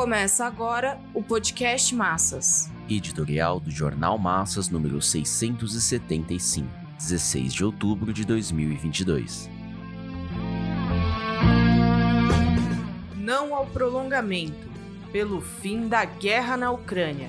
Começa agora o podcast Massas. Editorial do Jornal Massas número 675, 16 de outubro de 2022. Não ao prolongamento, pelo fim da guerra na Ucrânia.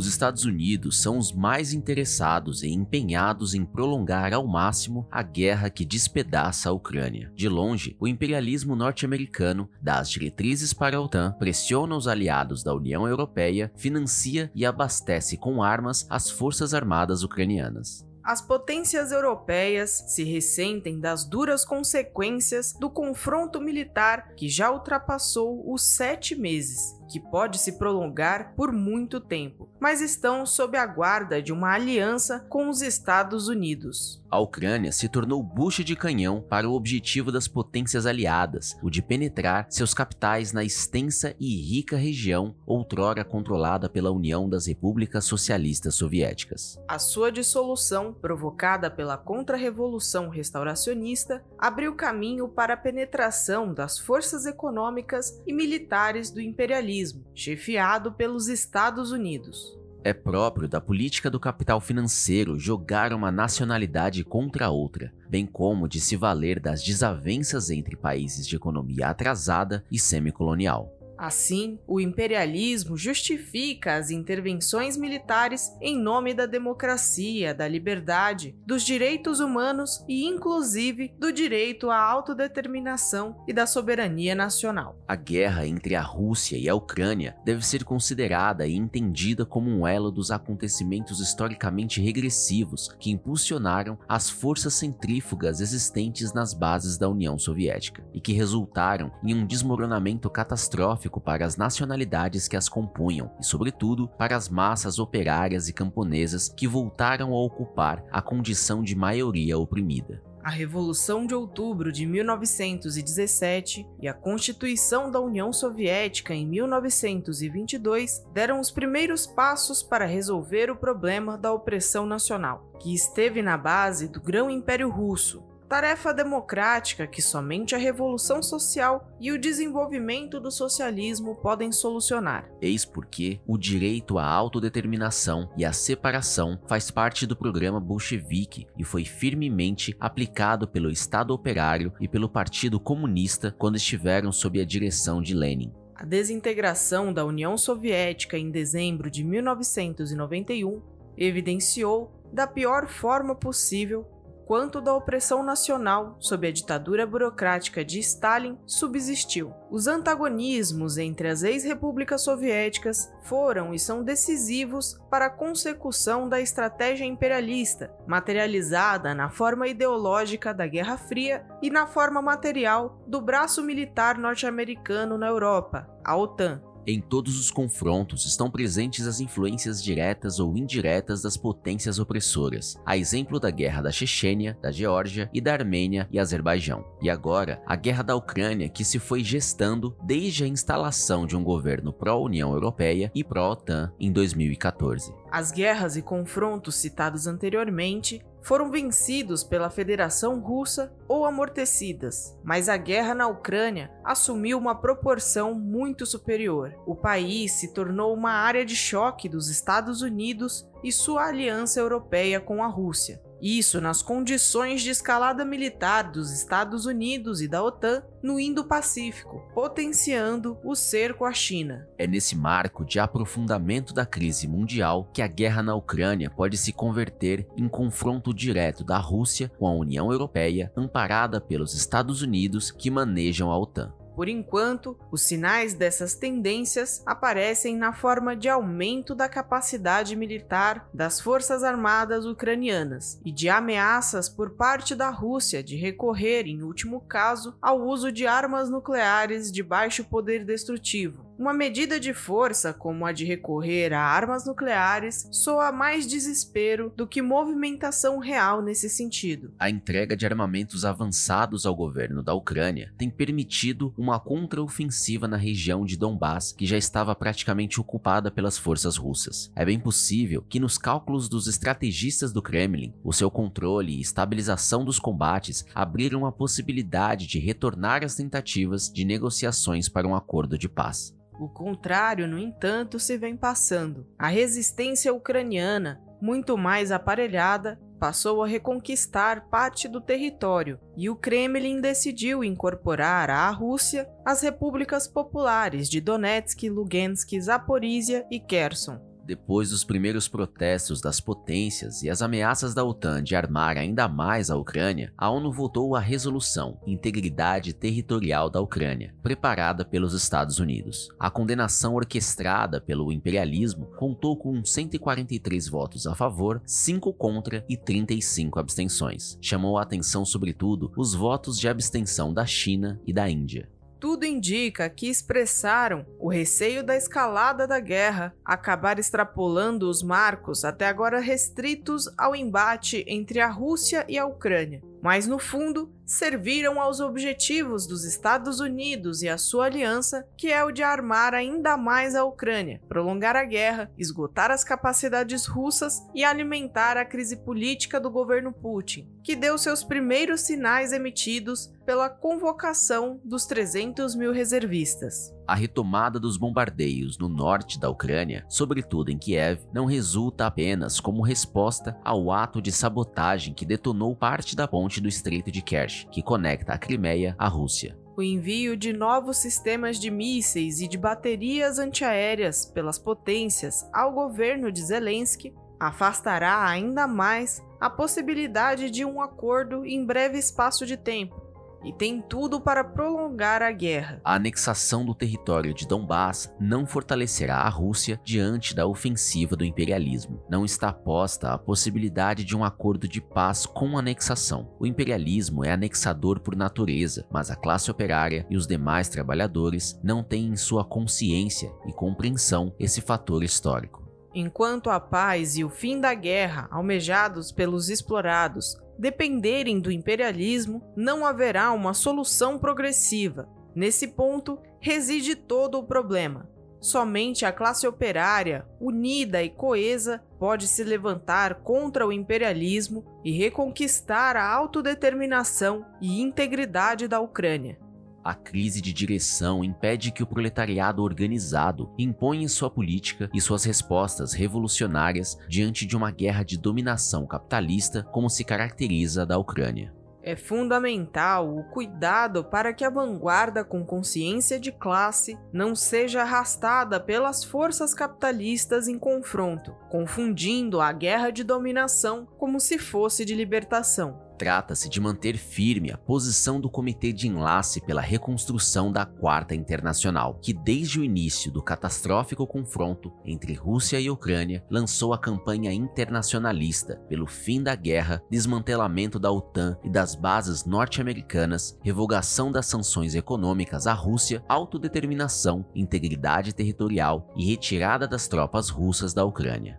Os Estados Unidos são os mais interessados e empenhados em prolongar ao máximo a guerra que despedaça a Ucrânia. De longe, o imperialismo norte-americano dá as diretrizes para a OTAN, pressiona os aliados da União Europeia, financia e abastece com armas as forças armadas ucranianas. As potências europeias se ressentem das duras consequências do confronto militar que já ultrapassou os sete meses que pode se prolongar por muito tempo, mas estão sob a guarda de uma aliança com os Estados Unidos. A Ucrânia se tornou bucha de canhão para o objetivo das potências aliadas, o de penetrar seus capitais na extensa e rica região outrora controlada pela União das Repúblicas Socialistas Soviéticas. A sua dissolução, provocada pela contra-revolução restauracionista, abriu caminho para a penetração das forças econômicas e militares do imperialismo chefiado pelos Estados Unidos. É próprio da política do capital financeiro jogar uma nacionalidade contra outra, bem como de se valer das desavenças entre países de economia atrasada e semicolonial. Assim, o imperialismo justifica as intervenções militares em nome da democracia, da liberdade, dos direitos humanos e, inclusive, do direito à autodeterminação e da soberania nacional. A guerra entre a Rússia e a Ucrânia deve ser considerada e entendida como um elo dos acontecimentos historicamente regressivos que impulsionaram as forças centrífugas existentes nas bases da União Soviética e que resultaram em um desmoronamento catastrófico para as nacionalidades que as compunham e, sobretudo, para as massas operárias e camponesas que voltaram a ocupar a condição de maioria oprimida. A Revolução de Outubro de 1917 e a Constituição da União Soviética em 1922 deram os primeiros passos para resolver o problema da opressão nacional, que esteve na base do Grão Império Russo, tarefa democrática que somente a revolução social e o desenvolvimento do socialismo podem solucionar. Eis porque o direito à autodeterminação e à separação faz parte do programa bolchevique e foi firmemente aplicado pelo Estado Operário e pelo Partido Comunista quando estiveram sob a direção de Lenin. A desintegração da União Soviética em dezembro de 1991 evidenciou, da pior forma possível, quanto da opressão nacional sob a ditadura burocrática de Stalin subsistiu. Os antagonismos entre as ex-repúblicas soviéticas foram e são decisivos para a consecução da estratégia imperialista, materializada na forma ideológica da Guerra Fria e na forma material do braço militar norte-americano na Europa, a OTAN. Em todos os confrontos estão presentes as influências diretas ou indiretas das potências opressoras, a exemplo da guerra da Chechênia, da Geórgia e da Armênia e Azerbaijão. E agora, a guerra da Ucrânia que se foi gestando desde a instalação de um governo pró-União Europeia e pró-OTAN em 2014. As guerras e confrontos citados anteriormente foram vencidos pela Federação Russa ou amortecidas, mas a guerra na Ucrânia assumiu uma proporção muito superior. O país se tornou uma área de choque dos Estados Unidos e sua aliança europeia com a Rússia. Isso nas condições de escalada militar dos Estados Unidos e da OTAN no Indo-Pacífico, potenciando o cerco à China. É nesse marco de aprofundamento da crise mundial que a guerra na Ucrânia pode se converter em confronto direto da Rússia com a União Europeia, amparada pelos Estados Unidos que manejam a OTAN. Por enquanto, os sinais dessas tendências aparecem na forma de aumento da capacidade militar das Forças Armadas ucranianas e de ameaças por parte da Rússia de recorrer, em último caso, ao uso de armas nucleares de baixo poder destrutivo, Uma medida de força, como a de recorrer a armas nucleares, soa mais desespero do que movimentação real nesse sentido. A entrega de armamentos avançados ao governo da Ucrânia tem permitido uma contraofensiva na região de Donbass, que já estava praticamente ocupada pelas forças russas. É bem possível que, nos cálculos dos estrategistas do Kremlin, o seu controle e estabilização dos combates abriram a possibilidade de retornar às tentativas de negociações para um acordo de paz. O contrário, no entanto, se vem passando. A resistência ucraniana, muito mais aparelhada, passou a reconquistar parte do território e o Kremlin decidiu incorporar à Rússia as repúblicas populares de Donetsk, Lugansk, Zaporizhia e Kherson. Depois dos primeiros protestos das potências e as ameaças da OTAN de armar ainda mais a Ucrânia, a ONU votou a Resolução Integridade Territorial da Ucrânia, preparada pelos Estados Unidos. A condenação orquestrada pelo imperialismo contou com 143 votos a favor, 5 contra e 35 abstenções. Chamou a atenção, sobretudo, os votos de abstenção da China e da Índia. Tudo indica que expressaram o receio da escalada da guerra acabar extrapolando os marcos até agora restritos ao embate entre a Rússia e a Ucrânia mas no fundo serviram aos objetivos dos Estados Unidos e a sua aliança, que é o de armar ainda mais a Ucrânia, prolongar a guerra, esgotar as capacidades russas e alimentar a crise política do governo Putin, que deu seus primeiros sinais emitidos pela convocação dos 300 mil reservistas. A retomada dos bombardeios no norte da Ucrânia, sobretudo em Kiev, não resulta apenas como resposta ao ato de sabotagem que detonou parte da ponte do Estreito de Kerch, que conecta a Crimeia à Rússia. O envio de novos sistemas de mísseis e de baterias antiaéreas pelas potências ao governo de Zelensky afastará ainda mais a possibilidade de um acordo em breve espaço de tempo, e tem tudo para prolongar a guerra. A anexação do território de Donbass não fortalecerá a Rússia diante da ofensiva do imperialismo. Não está posta a possibilidade de um acordo de paz com anexação. O imperialismo é anexador por natureza, mas a classe operária e os demais trabalhadores não têm em sua consciência e compreensão esse fator histórico. Enquanto a paz e o fim da guerra, almejados pelos explorados, dependerem do imperialismo, não haverá uma solução progressiva. Nesse ponto reside todo o problema. Somente a classe operária, unida e coesa, pode se levantar contra o imperialismo e reconquistar a autodeterminação e integridade da Ucrânia. A crise de direção impede que o proletariado organizado imponha sua política e suas respostas revolucionárias diante de uma guerra de dominação capitalista como se caracteriza da Ucrânia. É fundamental o cuidado para que a vanguarda com consciência de classe não seja arrastada pelas forças capitalistas em confronto, confundindo a guerra de dominação como se fosse de libertação. Trata-se de manter firme a posição do Comitê de Enlace pela Reconstrução da Quarta Internacional, que desde o início do catastrófico confronto entre Rússia e Ucrânia lançou a campanha internacionalista pelo fim da guerra, desmantelamento da OTAN e das bases norte-americanas, revogação das sanções econômicas à Rússia, autodeterminação, integridade territorial e retirada das tropas russas da Ucrânia.